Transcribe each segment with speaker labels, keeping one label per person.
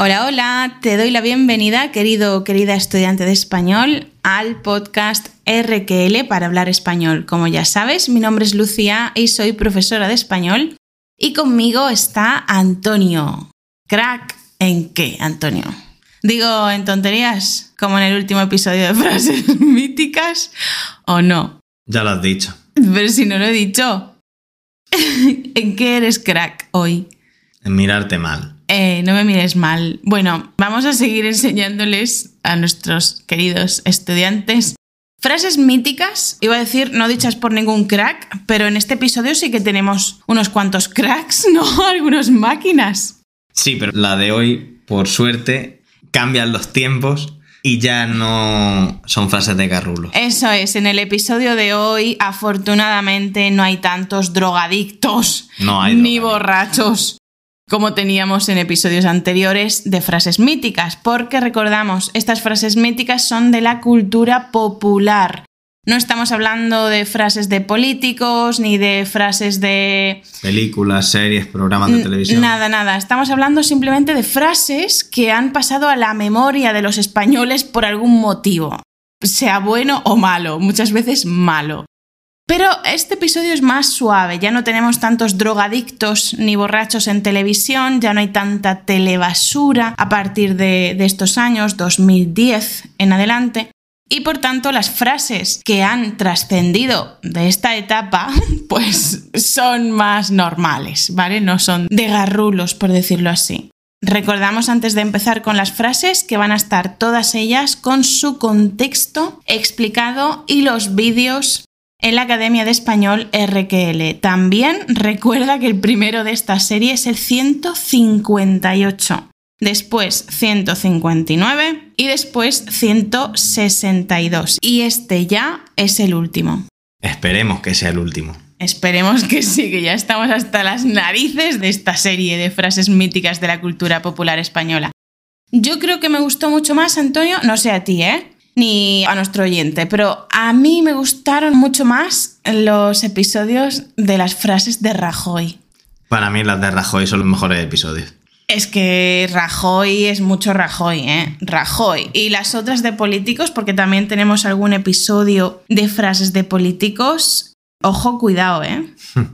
Speaker 1: Hola, hola, te doy la bienvenida, querido querida estudiante de español, al podcast RQL para hablar español. Como ya sabes, mi nombre es Lucía y soy profesora de español y conmigo está Antonio. Crack, ¿en qué, Antonio? Digo, en tonterías, como en el último episodio de frases míticas, o no.
Speaker 2: Ya lo has dicho.
Speaker 1: Pero si no lo he dicho. ¿En qué eres crack hoy?
Speaker 2: En mirarte mal.
Speaker 1: Eh, no me mires mal. Bueno, vamos a seguir enseñándoles a nuestros queridos estudiantes frases míticas, iba a decir no dichas por ningún crack, pero en este episodio sí que tenemos unos cuantos cracks, ¿no? Algunas máquinas.
Speaker 2: Sí, pero la de hoy, por suerte, cambian los tiempos y ya no son frases de garrulo.
Speaker 1: Eso es, en el episodio de hoy, afortunadamente, no hay tantos drogadictos
Speaker 2: No hay
Speaker 1: ni
Speaker 2: drogadictos.
Speaker 1: borrachos como teníamos en episodios anteriores de frases míticas, porque recordamos, estas frases míticas son de la cultura popular. No estamos hablando de frases de políticos ni de frases de
Speaker 2: Películas, series, programas de televisión.
Speaker 1: Nada, nada. Estamos hablando simplemente de frases que han pasado a la memoria de los españoles por algún motivo. Sea bueno o malo, muchas veces malo. Pero este episodio es más suave, ya no tenemos tantos drogadictos ni borrachos en televisión, ya no hay tanta telebasura a partir de, de estos años, 2010 en adelante. Y por tanto, las frases que han trascendido de esta etapa, pues son más normales, ¿vale? No son de garrulos, por decirlo así. Recordamos antes de empezar con las frases que van a estar todas ellas con su contexto explicado y los vídeos en la Academia de Español RQL. También recuerda que el primero de esta serie es el 158 después 159 y después 162. Y este ya es el último.
Speaker 2: Esperemos que sea el último.
Speaker 1: Esperemos que sí, que ya estamos hasta las narices de esta serie de frases míticas de la cultura popular española. Yo creo que me gustó mucho más, Antonio, no sé a ti, ¿eh? Ni a nuestro oyente, pero a mí me gustaron mucho más los episodios de las frases de Rajoy.
Speaker 2: Para mí las de Rajoy son los mejores episodios.
Speaker 1: Es que Rajoy es mucho Rajoy, ¿eh? Rajoy. Y las otras de políticos, porque también tenemos algún episodio de frases de políticos. Ojo, cuidado, ¿eh?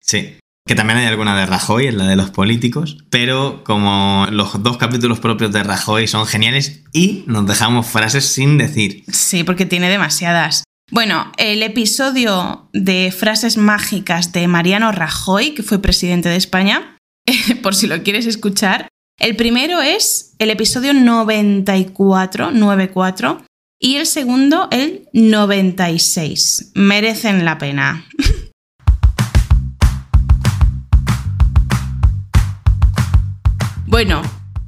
Speaker 2: Sí. Que también hay alguna de Rajoy, en la de los políticos, pero como los dos capítulos propios de Rajoy son geniales y nos dejamos frases sin decir.
Speaker 1: Sí, porque tiene demasiadas. Bueno, el episodio de frases mágicas de Mariano Rajoy, que fue presidente de España, por si lo quieres escuchar, el primero es el episodio 94, 94, y el segundo el 96. Merecen la pena. Bueno,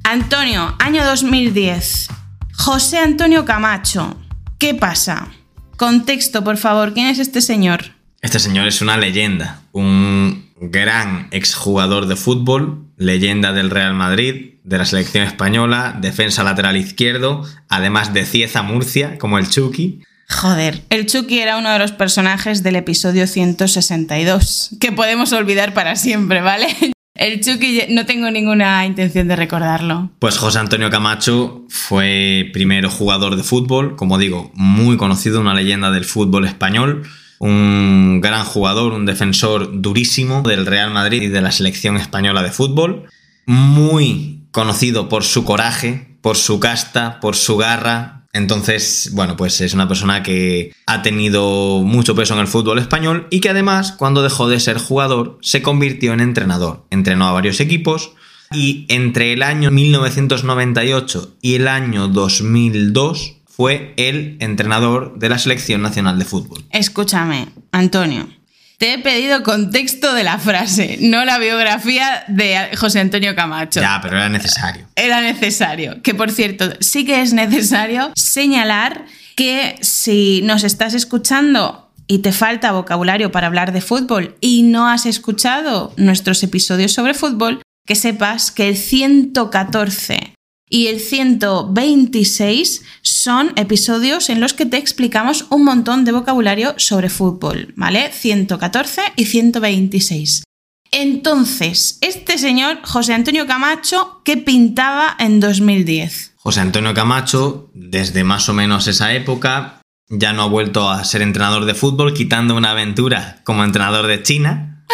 Speaker 1: Antonio, año 2010. José Antonio Camacho. ¿Qué pasa? Contexto, por favor. ¿Quién es este señor?
Speaker 2: Este señor es una leyenda, un gran exjugador de fútbol, leyenda del Real Madrid, de la selección española, defensa lateral izquierdo, además de Cieza Murcia, como el Chucky.
Speaker 1: Joder, el Chucky era uno de los personajes del episodio 162, que podemos olvidar para siempre, ¿vale? El Chucky no tengo ninguna intención de recordarlo.
Speaker 2: Pues José Antonio Camacho fue primero jugador de fútbol, como digo, muy conocido, una leyenda del fútbol español, un gran jugador, un defensor durísimo del Real Madrid y de la selección española de fútbol, muy conocido por su coraje, por su casta, por su garra. Entonces, bueno, pues es una persona que ha tenido mucho peso en el fútbol español y que además, cuando dejó de ser jugador, se convirtió en entrenador. Entrenó a varios equipos y entre el año 1998 y el año 2002 fue el entrenador de la Selección Nacional de Fútbol.
Speaker 1: Escúchame, Antonio. Te he pedido contexto de la frase, no la biografía de José Antonio Camacho.
Speaker 2: Ya, pero era necesario.
Speaker 1: Era necesario. Que por cierto, sí que es necesario señalar que si nos estás escuchando y te falta vocabulario para hablar de fútbol y no has escuchado nuestros episodios sobre fútbol, que sepas que el 114 y el 126 son episodios en los que te explicamos un montón de vocabulario sobre fútbol, ¿vale? 114 y 126. Entonces, este señor, José Antonio Camacho, ¿qué pintaba en 2010?
Speaker 2: José Antonio Camacho, desde más o menos esa época, ya no ha vuelto a ser entrenador de fútbol, quitando una aventura como entrenador de China,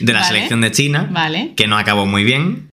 Speaker 2: de la
Speaker 1: Vale.
Speaker 2: selección de China,
Speaker 1: Vale.
Speaker 2: que no acabó muy bien.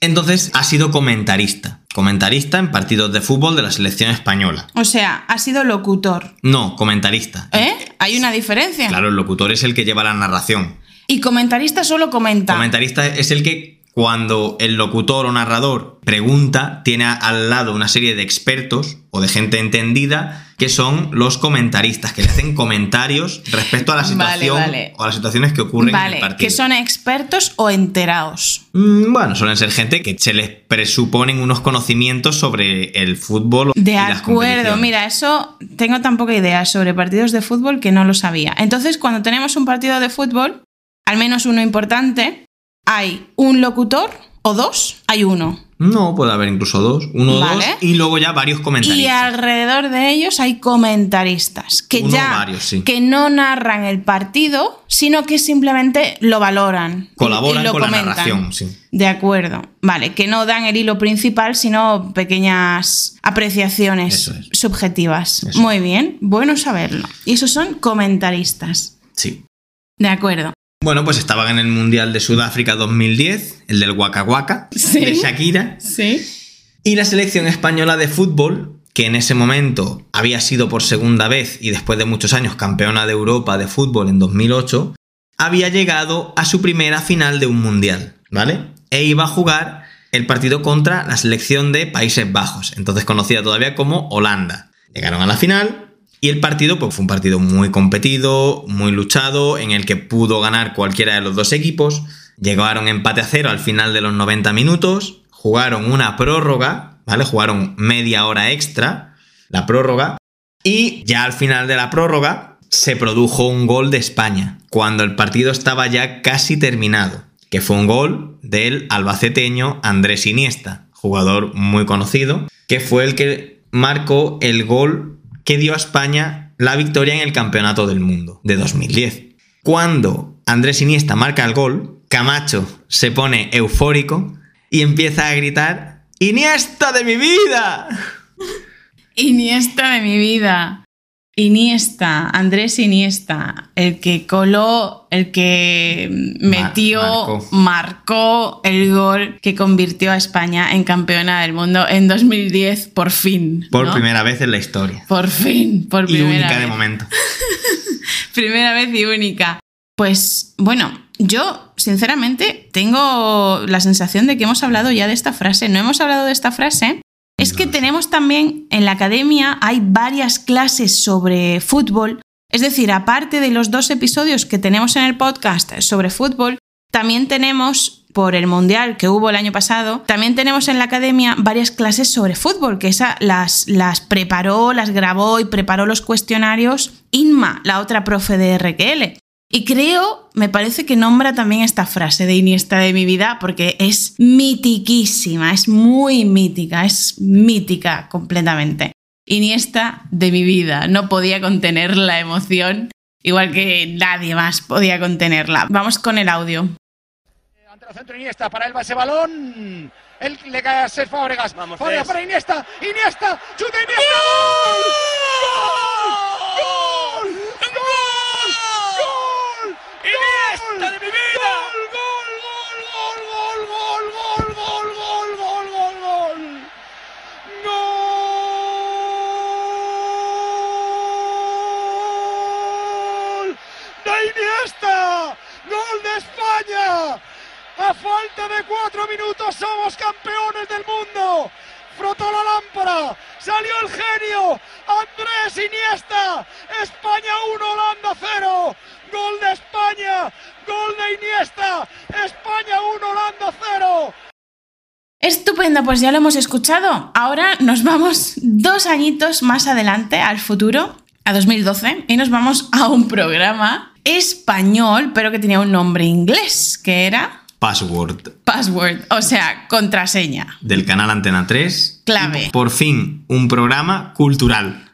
Speaker 2: Entonces ha sido comentarista, comentarista en partidos de fútbol de la selección española.
Speaker 1: O sea, ha sido locutor.
Speaker 2: No, comentarista.
Speaker 1: ¿Eh? Hay una diferencia.
Speaker 2: Claro, el locutor es el que lleva la narración.
Speaker 1: Y comentarista solo comenta.
Speaker 2: Comentarista es el que cuando el locutor o narrador pregunta, tiene al lado una serie de expertos o de gente entendida que son los comentaristas, que le hacen comentarios respecto a la
Speaker 1: Vale,
Speaker 2: situación
Speaker 1: vale.
Speaker 2: o a las situaciones que ocurren en el
Speaker 1: vale,
Speaker 2: partido.
Speaker 1: que son expertos o enterados.
Speaker 2: Mm, Bueno, suelen ser gente que se les presuponen unos conocimientos sobre el fútbol.
Speaker 1: De acuerdo, mira, eso tengo tan poca idea sobre partidos de fútbol que no lo sabía. Entonces, cuando tenemos un partido de fútbol, al menos uno importante, hay un locutor o dos, hay uno.
Speaker 2: No, puede haber incluso dos, uno
Speaker 1: Vale.
Speaker 2: dos, y luego ya varios comentaristas.
Speaker 1: Y alrededor de ellos hay comentaristas que
Speaker 2: Uno
Speaker 1: ya
Speaker 2: varios, sí.
Speaker 1: que no narran el partido, sino que simplemente lo valoran.
Speaker 2: Colaboran
Speaker 1: y lo
Speaker 2: con la narración, sí.
Speaker 1: De acuerdo. Vale, que no dan el hilo principal, sino pequeñas apreciaciones
Speaker 2: Eso es.
Speaker 1: subjetivas.
Speaker 2: Eso.
Speaker 1: Muy bien, bueno saberlo. Y esos son comentaristas.
Speaker 2: Sí.
Speaker 1: De acuerdo.
Speaker 2: Bueno, pues estaban en el Mundial de Sudáfrica 2010, el del Waka Waka,
Speaker 1: Sí.
Speaker 2: de Shakira,
Speaker 1: Sí.
Speaker 2: y la selección española de fútbol, que en ese momento había sido por segunda vez y después de muchos años campeona de Europa de fútbol en 2008, había llegado a su primera final de un Mundial, ¿vale? E iba a jugar el partido contra la selección de Países Bajos, entonces conocida todavía como Holanda. Llegaron a la final y el partido pues, fue un partido muy competido, muy luchado, en el que pudo ganar cualquiera de los dos equipos. Llegaron empate a cero al final de los 90 minutos, jugaron una prórroga, ¿vale? Jugaron media hora extra, la prórroga, y ya al final de la prórroga se produjo un gol de España, cuando el partido estaba ya casi terminado, que fue un gol del albaceteño Andrés Iniesta, jugador muy conocido, que fue el que marcó el gol que dio a España la victoria en el Campeonato del Mundo de 2010. Cuando Andrés Iniesta marca el gol, Camacho se pone eufórico y empieza a gritar ¡Iniesta de mi vida!
Speaker 1: Iniesta de mi vida. Iniesta, Andrés Iniesta, el que coló, el que metió,
Speaker 2: marcó.
Speaker 1: marcó el gol que convirtió a España en campeona del mundo en 2010, por fin.
Speaker 2: Por
Speaker 1: ¿no?
Speaker 2: primera vez en la historia.
Speaker 1: Por fin, por
Speaker 2: Y
Speaker 1: primera
Speaker 2: única
Speaker 1: vez.
Speaker 2: de momento.
Speaker 1: Primera vez y única. Pues bueno, yo sinceramente tengo la sensación de que hemos hablado ya de esta frase. No hemos hablado de esta frase. Es que tenemos también en la academia hay varias clases sobre fútbol. Es decir, aparte de los dos episodios que tenemos en el podcast sobre fútbol, también tenemos por el mundial que hubo el año pasado, también tenemos en la academia varias clases sobre fútbol, que esa las, las preparó, las grabó y preparó los cuestionarios Inma, la otra profe de RQL. Y creo, me parece que nombra también esta frase de Iniesta de mi vida porque es mitiquísima, es muy mítica, es mítica completamente. Iniesta de mi vida, no podía contener la emoción, igual que nadie más podía contenerla. Vamos con el audio.
Speaker 3: Ante el centro Iniesta, para él va ese balón. Él le cae a Cesc Fábregas.
Speaker 4: Vamos,
Speaker 3: Fábregas para Iniesta. Iniesta. Chuta Iniesta. ¡Gol! ¡Gol! ¡Gol! ¡Gol!
Speaker 4: ¡Iniesta de mi vida!
Speaker 3: ¡Gol! ¡Gol! ¡Gol! ¡Gol! ¡Gol! ¡Gol! ¡Gol! ¡Gol! ¡Gol! ¡Gol! ¡Gol! ¡De Iniesta! ¡Gol de España! A falta de cuatro minutos somos campeones del mundo. Frotó la lámpara, salió el genio, Andrés Iniesta, España 1, Holanda 0, gol de España, gol de Iniesta, España 1, Holanda 0.
Speaker 1: Estupendo, pues ya lo hemos escuchado. Ahora nos vamos dos añitos más adelante, al futuro, a 2012, y nos vamos a un programa español, pero que tenía un nombre inglés, que era
Speaker 2: Password
Speaker 1: Password, o sea, contraseña.
Speaker 2: del canal Antena 3.
Speaker 1: Clave.
Speaker 2: Por fin, un programa cultural.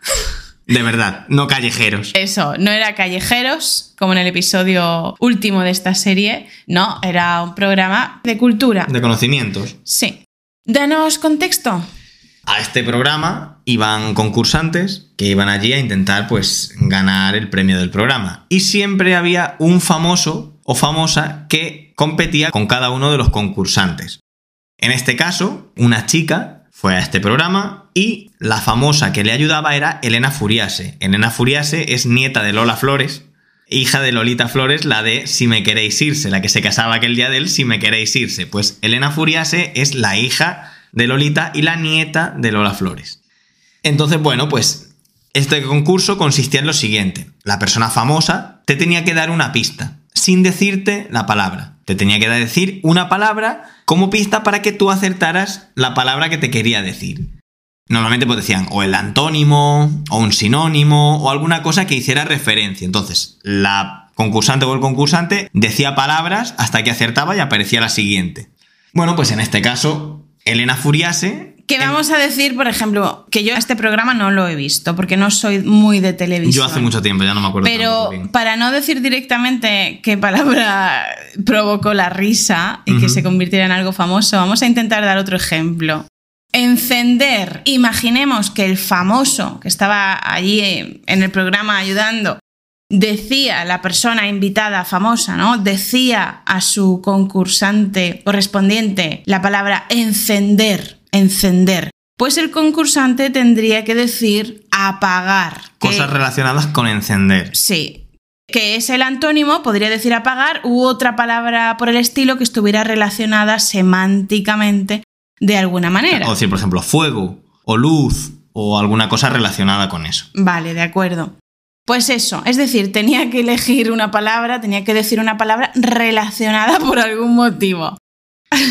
Speaker 2: De verdad, no callejeros.
Speaker 1: Eso, no era callejeros, como en el episodio último de esta serie, no, era un programa de cultura.
Speaker 2: De conocimientos.
Speaker 1: Sí. Danos contexto.
Speaker 2: A este programa iban concursantes que iban allí a intentar pues ganar el premio del programa. Y siempre había un famoso o famosa que competía con cada uno de los concursantes. En este caso, una chica fue a este programa y la famosa que le ayudaba era Elena Furiase. Elena Furiase es nieta de Lola Flores, hija de Lolita Flores, la de Si me queréis irse, la que se casaba aquel día de él, Si me queréis irse. Pues Elena Furiase es la hija de Lolita y la nieta de Lola Flores. Entonces, bueno, pues este concurso consistía en lo siguiente. La persona famosa te tenía que dar una pista, sin decirte la palabra. Te tenía que decir una palabra como pista para que tú acertaras la palabra que te quería decir. Normalmente pues decían o el antónimo, o un sinónimo, o alguna cosa que hiciera referencia. Entonces, la concursante o el concursante decía palabras hasta que acertaba y aparecía la siguiente. Bueno, pues en este caso, Elena Furiase
Speaker 1: que vamos a decir, por ejemplo, que yo este programa no lo he visto porque no soy muy de televisión.
Speaker 2: Yo hace mucho tiempo, ya no me acuerdo.
Speaker 1: Pero para no decir directamente qué palabra provocó la risa y que se convirtiera en algo famoso, vamos a intentar dar otro ejemplo. Encender. Imaginemos que el famoso que estaba allí en el programa ayudando decía la persona invitada famosa, ¿no? Decía a su concursante correspondiente la palabra encender encender. Pues el concursante tendría que decir apagar.
Speaker 2: Cosas relacionadas con encender.
Speaker 1: Sí. Que es el antónimo, podría decir apagar, u otra palabra por el estilo que estuviera relacionada semánticamente de alguna manera.
Speaker 2: O decir, por ejemplo, fuego, o luz, o alguna cosa relacionada con eso.
Speaker 1: Vale, de acuerdo. Pues eso, es decir, tenía que elegir una palabra, tenía que decir una palabra relacionada por algún motivo.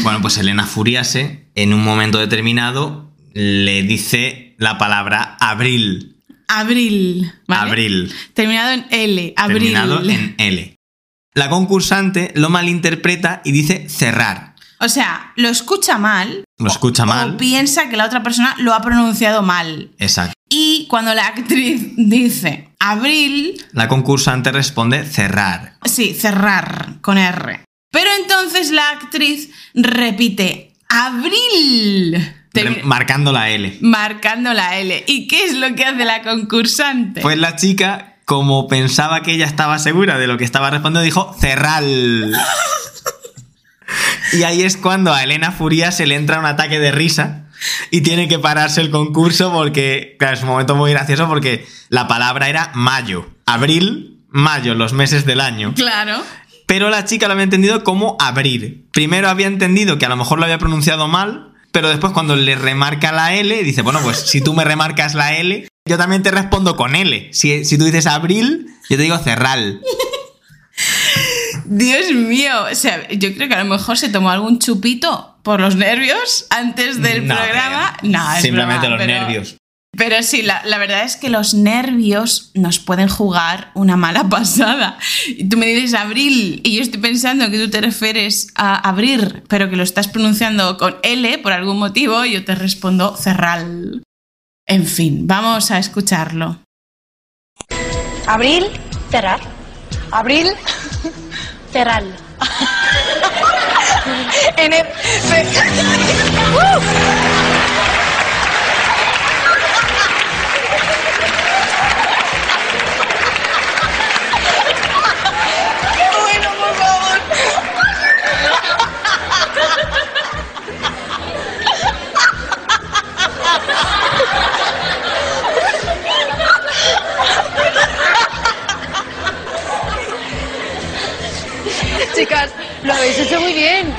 Speaker 2: Bueno, pues Elena Furiase, en un momento determinado, le dice la palabra abril.
Speaker 1: Abril.
Speaker 2: Abril.
Speaker 1: Terminado en L. Abril.
Speaker 2: Terminado en L. La concursante lo malinterpreta y dice cerrar.
Speaker 1: O sea, lo escucha mal.
Speaker 2: Lo escucha mal.
Speaker 1: O piensa que la otra persona lo ha pronunciado mal.
Speaker 2: Exacto.
Speaker 1: Y cuando la actriz dice abril.
Speaker 2: La concursante responde cerrar.
Speaker 1: Sí, cerrar, con R. Pero entonces la actriz repite, abril.
Speaker 2: Marcando la L.
Speaker 1: Marcando la L. ¿Y qué es lo que hace la concursante?
Speaker 2: Pues la chica, como pensaba que ella estaba segura de lo que estaba respondiendo, dijo cerral. y ahí es cuando a Elena Furia se le entra un ataque de risa y tiene que pararse el concurso porque, claro, es un momento muy gracioso porque la palabra era mayo. Abril, mayo, los meses del año.
Speaker 1: Claro
Speaker 2: pero la chica lo había entendido como abrir. Primero había entendido que a lo mejor lo había pronunciado mal, pero después cuando le remarca la L, dice, bueno, pues si tú me remarcas la L, yo también te respondo con L. Si, si tú dices abril, yo te digo cerral.
Speaker 1: Dios mío, o sea, yo creo que a lo mejor se tomó algún chupito por los nervios antes del programa. No, es
Speaker 2: Simplemente los nervios.
Speaker 1: Pero sí, la, verdad es que los nervios nos pueden jugar una mala pasada. Tú me dices abril y yo estoy pensando que tú te refieres a abrir, pero que lo estás pronunciando con L por algún motivo y yo te respondo cerral. En fin, vamos a escucharlo.
Speaker 5: Abril, cerrar. Abril, cerral. en el...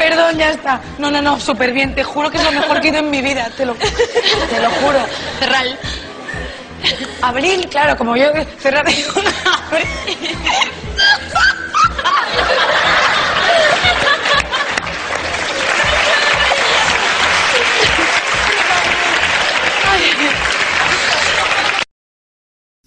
Speaker 5: Perdón, ya está. No, no, no, súper bien. Te juro que es lo mejor que he ido en mi vida. Te lo, te lo juro. Cerral. Abril, claro, como yo cerrar abril.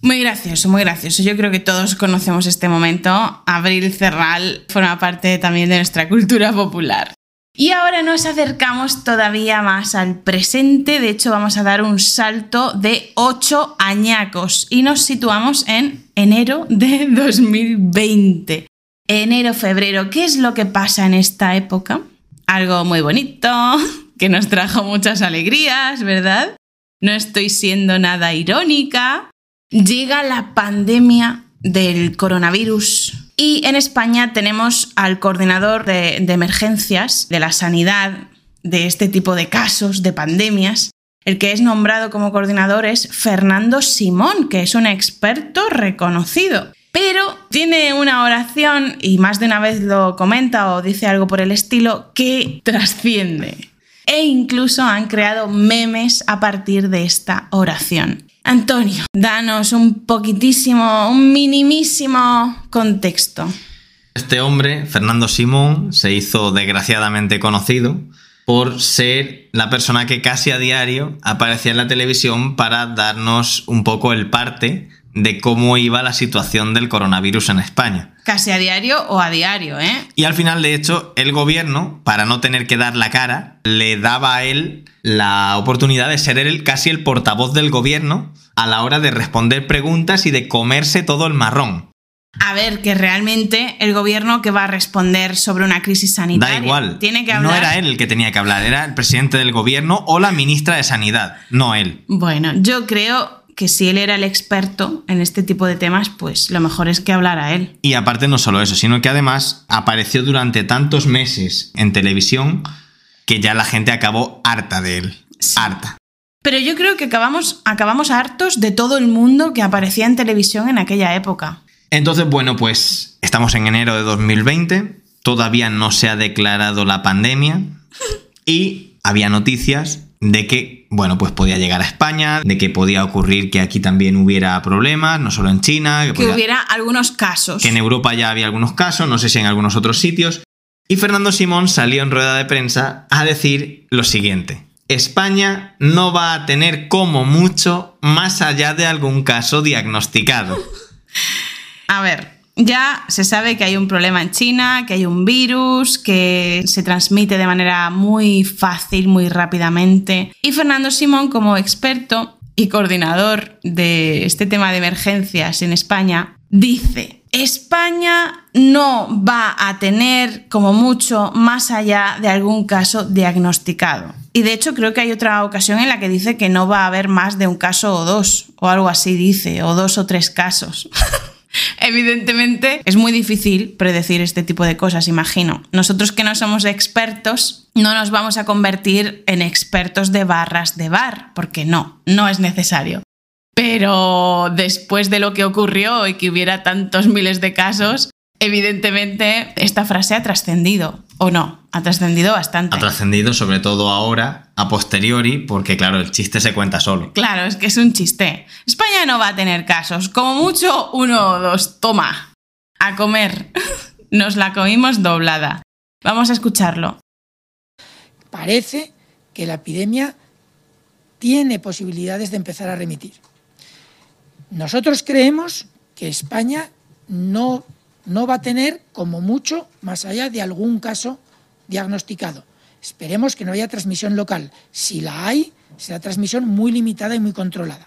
Speaker 1: Muy gracioso, muy gracioso. Yo creo que todos conocemos este momento. Abril Cerral forma parte también de nuestra cultura popular. Y ahora nos acercamos todavía más al presente, de hecho vamos a dar un salto de 8 añacos y nos situamos en enero de 2020. Enero-febrero, ¿qué es lo que pasa en esta época? Algo muy bonito, que nos trajo muchas alegrías, ¿verdad? No estoy siendo nada irónica. Llega la pandemia del coronavirus y en España tenemos al coordinador de, emergencias de la sanidad de este tipo de casos, de pandemias. El que es nombrado como coordinador es Fernando Simón, que es un experto reconocido. Pero tiene una oración, y más de una vez lo comenta o dice algo por el estilo, que trasciende. E incluso han creado memes a partir de esta oración. Antonio, danos un poquitísimo, un minimísimo contexto.
Speaker 2: Este hombre, Fernando Simón, se hizo desgraciadamente conocido por ser la persona que casi a diario aparecía en la televisión para darnos un poco el parte de cómo iba la situación del coronavirus en España.
Speaker 1: Casi a diario o a diario, ¿eh?
Speaker 2: Y al final, de hecho, el gobierno, para no tener que dar la cara, le daba a él la oportunidad de ser él casi el portavoz del gobierno a la hora de responder preguntas y de comerse todo el marrón.
Speaker 1: A ver, que realmente el gobierno que va a responder sobre una crisis sanitaria.
Speaker 2: Da igual.
Speaker 1: Tiene que hablar.
Speaker 2: No era él el que tenía que hablar, era el presidente del gobierno o la ministra de Sanidad, no él.
Speaker 1: Bueno, yo creo que si él era el experto en este tipo de temas, pues lo mejor es que hablara él.
Speaker 2: Y aparte no solo eso, sino que además apareció durante tantos meses en televisión que ya la gente acabó harta de él. Harta.
Speaker 1: Pero yo creo que acabamos, acabamos hartos de todo el mundo que aparecía en televisión en aquella época.
Speaker 2: Entonces, bueno, pues estamos en enero de 2020, todavía no se ha declarado la pandemia y había noticias de que, bueno, pues podía llegar a España, de que podía ocurrir que aquí también hubiera problemas, no solo en China.
Speaker 1: Que, que hubiera algunos casos.
Speaker 2: Que en Europa ya había algunos casos, no sé si en algunos otros sitios. Y Fernando Simón salió en rueda de prensa a decir lo siguiente. España no va a tener como mucho más allá de algún caso diagnosticado.
Speaker 1: A ver, ya se sabe que hay un problema en China, que hay un virus, que se transmite de manera muy fácil, muy rápidamente. Y Fernando Simón, como experto y coordinador de este tema de emergencias en España, dice, España no va a tener como mucho más allá de algún caso diagnosticado. Y de hecho creo que hay otra ocasión en la que dice que no va a haber más de un caso o dos, o algo así dice, o dos o tres casos. Evidentemente es muy difícil predecir este tipo de cosas, imagino. Nosotros que no somos expertos, no nos vamos a convertir en expertos de barras de bar, porque no, no es necesario. Pero después de lo que ocurrió y que hubiera tantos miles de casos, evidentemente esta frase ha trascendido, ¿o no? Ha trascendido bastante.
Speaker 2: Ha trascendido sobre todo ahora, a posteriori, porque claro, el chiste se cuenta solo.
Speaker 1: Claro, es que es un chiste. España no va a tener casos, como mucho uno o dos. Toma, a comer. Nos la comimos doblada. Vamos a escucharlo.
Speaker 6: Parece que la epidemia tiene posibilidades de empezar a remitir. Nosotros creemos que España no, no va a tener como mucho más allá de algún caso diagnosticado. Esperemos que no haya transmisión local. Si la hay, será transmisión muy limitada y muy controlada.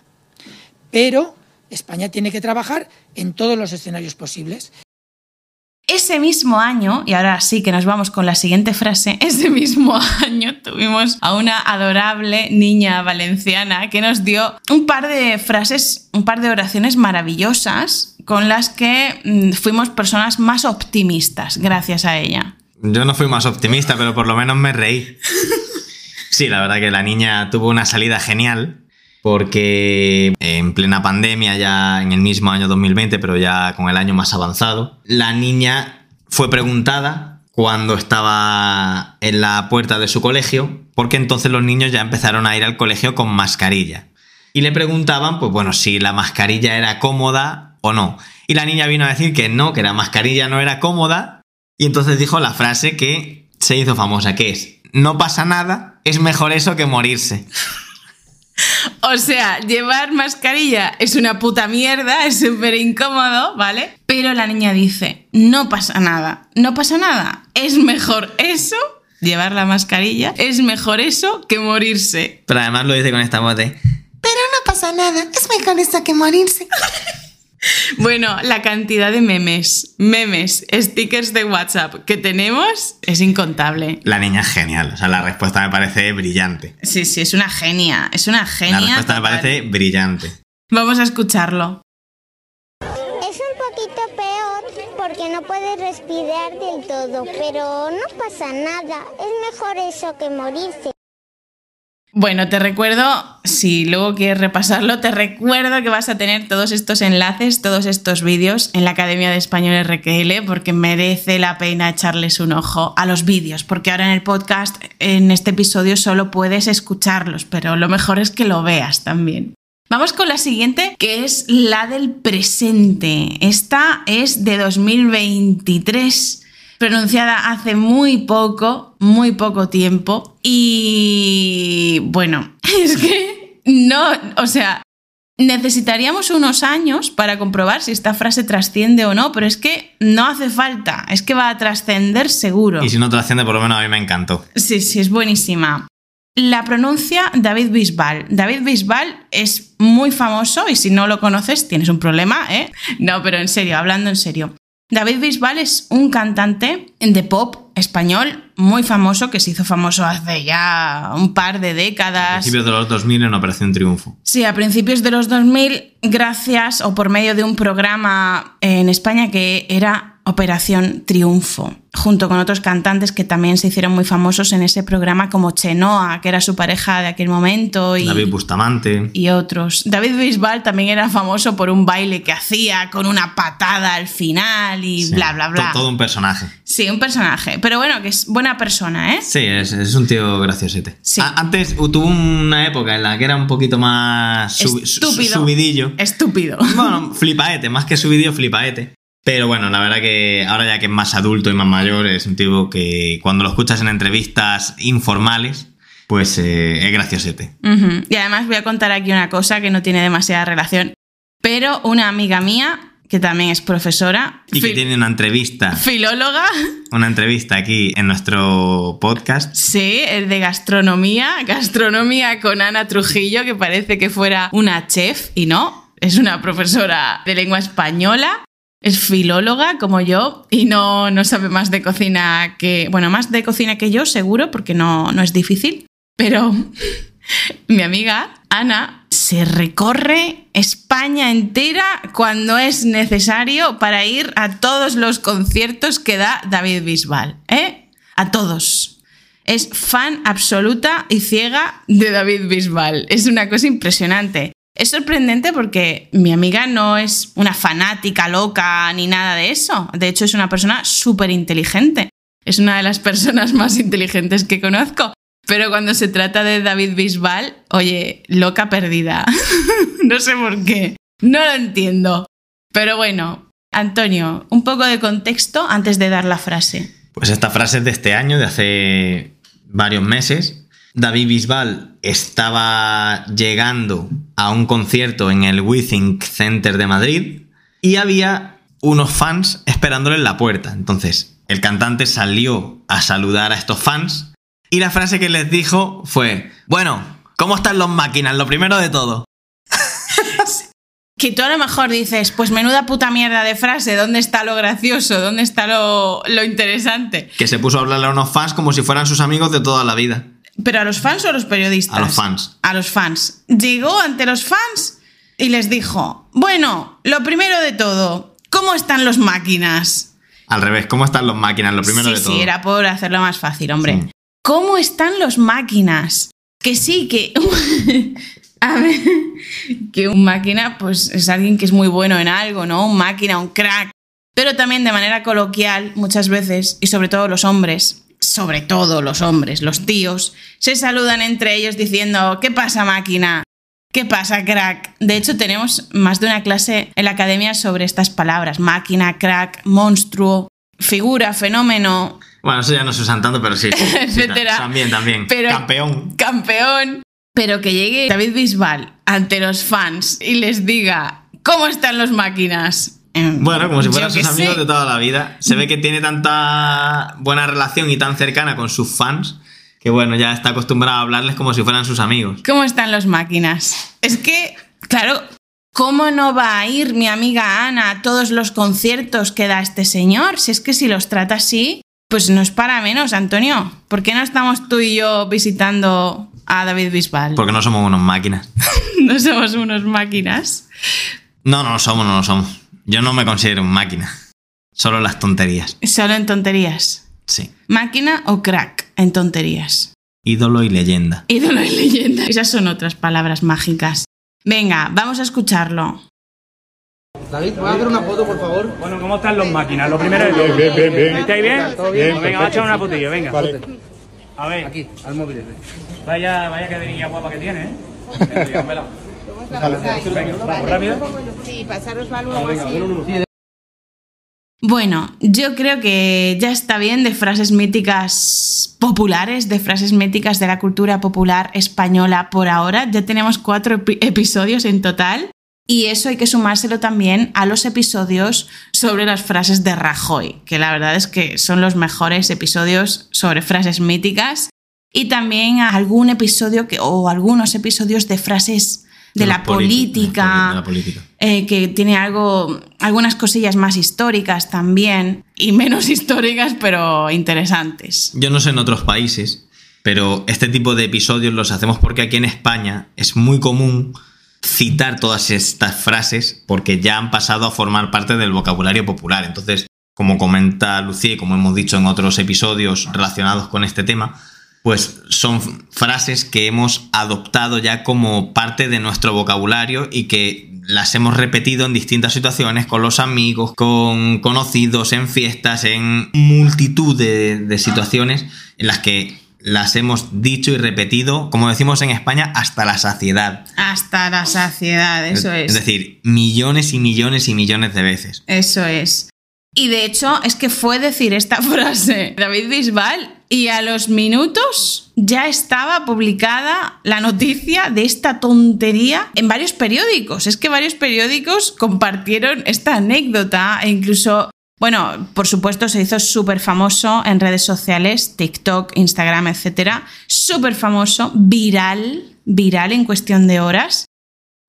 Speaker 6: Pero España tiene que trabajar en todos los escenarios posibles.
Speaker 1: Ese mismo año, y ahora sí que nos vamos con la siguiente frase, ese mismo año tuvimos a una adorable niña valenciana que nos dio un par de frases, un par de oraciones maravillosas con las que mm, fuimos personas más optimistas gracias a ella.
Speaker 2: Yo no fui más optimista, pero por lo menos me reí. Sí, la verdad que la niña tuvo una salida genial porque en plena pandemia, ya en el mismo año 2020, pero ya con el año más avanzado, la niña fue preguntada cuando estaba en la puerta de su colegio, porque entonces los niños ya empezaron a ir al colegio con mascarilla. Y le preguntaban, pues bueno, si la mascarilla era cómoda o no. Y la niña vino a decir que no, que la mascarilla no era cómoda. Y entonces dijo la frase que se hizo famosa, que es, no pasa nada, es mejor eso que morirse.
Speaker 1: O sea, llevar mascarilla es una puta mierda, es súper incómodo, ¿vale? Pero la niña dice, no pasa nada, no pasa nada, es mejor eso llevar la mascarilla, es mejor eso que morirse.
Speaker 2: Pero además lo dice con esta voz de...
Speaker 1: Pero no pasa nada, es mejor eso que morirse. Bueno, la cantidad de memes, memes, stickers de WhatsApp que tenemos es incontable.
Speaker 2: La niña es genial, o sea, la respuesta me parece brillante.
Speaker 1: Sí, sí, es una genia, es una genia.
Speaker 2: La respuesta me parece brillante.
Speaker 1: Vamos a escucharlo.
Speaker 7: Es un poquito peor porque no puedes respirar del todo, pero no pasa nada. Es mejor eso que morirse.
Speaker 1: Bueno, te recuerdo, si luego quieres repasarlo, te recuerdo que vas a tener todos estos enlaces, todos estos vídeos en la Academia de Español RQL, porque merece la pena echarles un ojo a los vídeos, porque ahora en el podcast, en este episodio, solo puedes escucharlos, pero lo mejor es que lo veas también. Vamos con la siguiente, que es la del presente. Esta es de 2023 pronunciada hace muy poco, muy poco tiempo. Y bueno, es que no, o sea, necesitaríamos unos años para comprobar si esta frase trasciende o no, pero es que no hace falta, es que va a trascender seguro.
Speaker 2: Y si no trasciende, por lo menos a mí me encantó.
Speaker 1: Sí, sí, es buenísima. La pronuncia David Bisbal. David Bisbal es muy famoso y si no lo conoces tienes un problema, ¿eh? No, pero en serio, hablando en serio. David Bisbal es un cantante de pop español muy famoso que se hizo famoso hace ya un par de
Speaker 2: A
Speaker 1: décadas.
Speaker 2: principios de los 2000 en Operación Triunfo.
Speaker 1: Sí, a principios de los 2000, gracias o por medio de un programa en España que era Operación Triunfo, junto con otros cantantes que también se hicieron muy famosos en ese programa como Chenoa, que era su pareja de aquel momento, y,
Speaker 2: David Bustamante.
Speaker 1: y otros. David Bisbal también era famoso por un baile que hacía con una patada al final y
Speaker 2: Sí,
Speaker 1: bla, bla, bla.
Speaker 2: to- Todo un personaje.
Speaker 1: Sí, un personaje, pero bueno, que es buena persona, ¿eh?
Speaker 2: Sí, es, es un tío graciosete.
Speaker 1: Sí.
Speaker 2: Antes uh, tuvo una época en la que era un poquito más
Speaker 1: Estúpido.
Speaker 2: subidillo.
Speaker 1: Estúpido.
Speaker 2: Bueno, flipaete, más que subidillo, flipaete. Pero bueno, la verdad que ahora ya que es más adulto y más mayor, es un tipo que cuando lo escuchas en entrevistas informales, pues eh, es graciosete.
Speaker 1: Ujú. Y además voy a contar aquí una cosa que no tiene demasiada relación, pero una amiga mía, que también es profesora,
Speaker 2: Y que tiene una entrevista,
Speaker 1: filóloga,
Speaker 2: una entrevista aquí en nuestro podcast.
Speaker 1: sí, es de gastronomía, gastronomía con Ana Trujillo, que parece que fuera una chef, y no, es una profesora de lengua española. Es filóloga como yo y no, no sabe más de cocina que. Bueno, más de cocina que yo, seguro, porque no, no es difícil. Pero mi amiga Ana se recorre España entera cuando es necesario para ir a todos los conciertos que da David Bisbal. ¿Eh? A todos. Es fan absoluta y ciega de David Bisbal. Es una cosa impresionante. Es sorprendente porque mi amiga no es una fanática loca ni nada de eso. De hecho, es una persona súper inteligente. Es una de las personas más inteligentes que conozco. Pero cuando se trata de David Bisbal, oye, loca perdida. no sé por qué. No lo entiendo. Pero bueno, Antonio, un poco de contexto antes de dar la frase.
Speaker 2: Pues esta frase es de este año, de hace varios meses. David Bisbal estaba llegando a un concierto en el Withink Center de Madrid y había unos fans esperándole en la puerta. Entonces, el cantante salió a saludar a estos fans y la frase que les dijo fue, bueno, ¿cómo están los máquinas? Lo primero de todo.
Speaker 1: Que tú a lo mejor dices, pues menuda puta mierda de frase, ¿dónde está lo gracioso? ¿Dónde está lo, lo interesante?
Speaker 2: Que se puso a hablarle a unos fans como si fueran sus amigos de toda la vida.
Speaker 1: ¿Pero a los fans o a los periodistas?
Speaker 2: A los fans.
Speaker 1: A los fans. Llegó ante los fans y les dijo, bueno, lo primero de todo, ¿cómo están los máquinas?
Speaker 2: Al revés, ¿cómo están los máquinas? Lo primero
Speaker 1: sí,
Speaker 2: de todo.
Speaker 1: sí, era por hacerlo más fácil, hombre.
Speaker 2: Sí.
Speaker 1: ¿Cómo están los máquinas? Que sí, que... A ver, que un máquina, pues es alguien que es muy bueno en algo, ¿no? Un máquina, un crack. Pero también de manera coloquial, muchas veces, y sobre todo los hombres, sobre todo los hombres, los tíos, se saludan entre ellos diciendo, ¿qué pasa máquina? ¿Qué pasa crack? De hecho, tenemos más de una clase en la academia sobre estas palabras, máquina, crack, monstruo, figura, fenómeno,
Speaker 2: Bueno, eso ya no se usan tanto, pero sí.
Speaker 1: Etcétera.
Speaker 2: También, también.
Speaker 1: Pero-
Speaker 2: Campeón.
Speaker 1: campeón. Pero que llegue David Bisbal ante los fans y les diga, ¿cómo están los máquinas?
Speaker 2: Bueno, como si fueran sus amigos
Speaker 1: sé.
Speaker 2: de toda la vida. Se ve que tiene tanta buena relación y tan cercana con sus fans que, bueno, ya está acostumbrado a hablarles como si fueran sus amigos.
Speaker 1: ¿Cómo están los máquinas? Es que, claro, ¿cómo no va a ir mi amiga Ana a todos los conciertos que da este señor? Si es que si los trata así, pues no es para menos, Antonio. ¿Por qué no estamos tú y yo visitando a David Bisbal?
Speaker 2: Porque no somos unos máquinas.
Speaker 1: No somos unos máquinas.
Speaker 2: No, no lo somos, no lo somos. Yo no me considero un máquina. Solo las tonterías.
Speaker 1: Solo en tonterías.
Speaker 2: Sí.
Speaker 1: Máquina o crack en tonterías.
Speaker 2: Ídolo y leyenda.
Speaker 1: Ídolo y leyenda. Esas son otras palabras mágicas. Venga, vamos a escucharlo.
Speaker 8: David, ¿puedes hacer una foto, por favor?
Speaker 4: Bueno, ¿cómo están los máquinas? Lo primero todo.
Speaker 9: bien, bien, bien.
Speaker 4: ¿Estáis bien?
Speaker 8: Todo bien,
Speaker 4: venga, vamos a echar una fotillo, venga.
Speaker 9: Vale.
Speaker 4: A ver,
Speaker 8: Aquí, al móvil.
Speaker 4: vaya, vaya cadenilla guapa que tiene, ¿eh?
Speaker 10: Sí, pasaros así.
Speaker 1: Bueno, yo creo que ya está bien de frases míticas populares, de frases míticas de la cultura popular española por ahora. Ya tenemos cuatro epi- episodios en total. Y eso hay que sumárselo también a los episodios sobre las frases de Rajoy, que la verdad es que son los mejores episodios sobre frases míticas. Y también a algún episodio que, o algunos episodios de frases de, la política,
Speaker 2: de la política.
Speaker 1: eh, que tiene algo, algunas cosillas más históricas también, y menos históricas, pero interesantes.
Speaker 2: Yo no sé en otros países, pero este tipo de episodios los hacemos porque aquí en España es muy común citar todas estas frases porque ya han pasado a formar parte del vocabulario popular. Entonces, como comenta Lucía y como hemos dicho en otros episodios relacionados con este tema, pues son frases que hemos adoptado ya como parte de nuestro vocabulario y que las hemos repetido en distintas situaciones con los amigos, con conocidos, en fiestas, en multitud de, de situaciones en las que las hemos dicho y repetido, como decimos en España, hasta la saciedad.
Speaker 1: Hasta la saciedad, eso es.
Speaker 2: Es decir, millones y millones y millones de veces.
Speaker 1: Eso es. Y de hecho, es que fue decir esta frase David Bisbal y a los minutos ya estaba publicada la noticia de esta tontería en varios periódicos. Es que varios periódicos compartieron esta anécdota e incluso, bueno, por supuesto se hizo súper famoso en redes sociales, TikTok, Instagram, etcétera. Súper famoso, viral, viral en cuestión de horas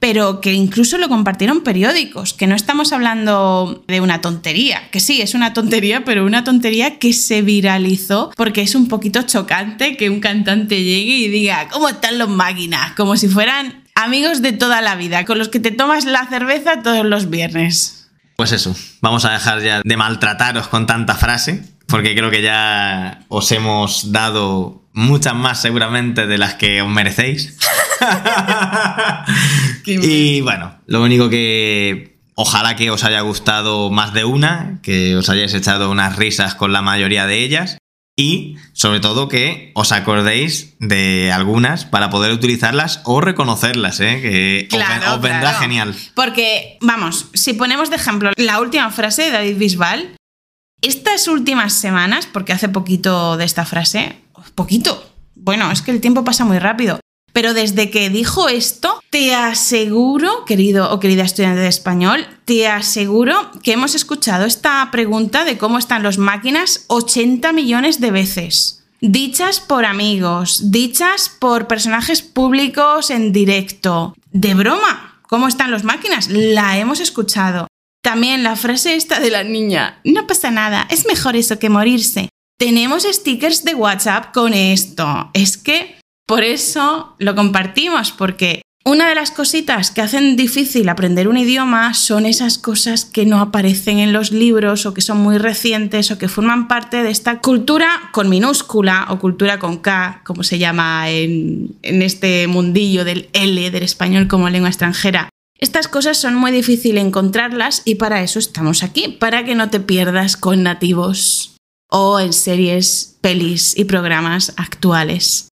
Speaker 1: pero que incluso lo compartieron periódicos, que no estamos hablando de una tontería, que sí, es una tontería, pero una tontería que se viralizó porque es un poquito chocante que un cantante llegue y diga, ¿cómo están los máquinas? Como si fueran amigos de toda la vida, con los que te tomas la cerveza todos los viernes.
Speaker 2: Pues eso, vamos a dejar ya de maltrataros con tanta frase, porque creo que ya os hemos dado muchas más seguramente de las que os merecéis. y bueno, lo único que ojalá que os haya gustado más de una, que os hayáis echado unas risas con la mayoría de ellas y sobre todo que os acordéis de algunas para poder utilizarlas o reconocerlas, ¿eh? que os vendrá
Speaker 1: claro.
Speaker 2: genial.
Speaker 1: Porque, vamos, si ponemos de ejemplo la última frase de David Bisbal, estas últimas semanas, porque hace poquito de esta frase, poquito, bueno, es que el tiempo pasa muy rápido, pero desde que dijo esto, te aseguro, querido o querida estudiante de español, te aseguro que hemos escuchado esta pregunta de cómo están los máquinas 80 millones de veces. Dichas por amigos, dichas por personajes públicos en directo. De broma, ¿cómo están los máquinas? La hemos escuchado. También la frase esta de la niña, no pasa nada, es mejor eso que morirse. Tenemos stickers de WhatsApp con esto. Es que por eso lo compartimos, porque una de las cositas que hacen difícil aprender un idioma son esas cosas que no aparecen en los libros o que son muy recientes o que forman parte de esta cultura con minúscula o cultura con K, como se llama en, este mundillo del L, del español como lengua extranjera. Estas cosas son muy difíciles encontrarlas y para eso estamos aquí, para que no te pierdas con nativos o en series, pelis y programas actuales.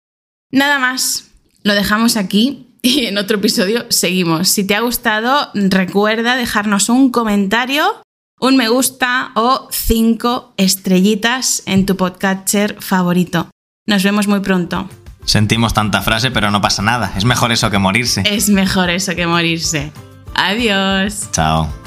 Speaker 1: Nada más, lo dejamos aquí y en otro episodio seguimos. Si te ha gustado, recuerda dejarnos un comentario, un me gusta o cinco estrellitas en tu podcatcher favorito. Nos vemos muy pronto.
Speaker 2: Sentimos tanta frase, pero no pasa nada. Es mejor eso que morirse.
Speaker 1: Es mejor eso que morirse. Adiós.
Speaker 2: Chao.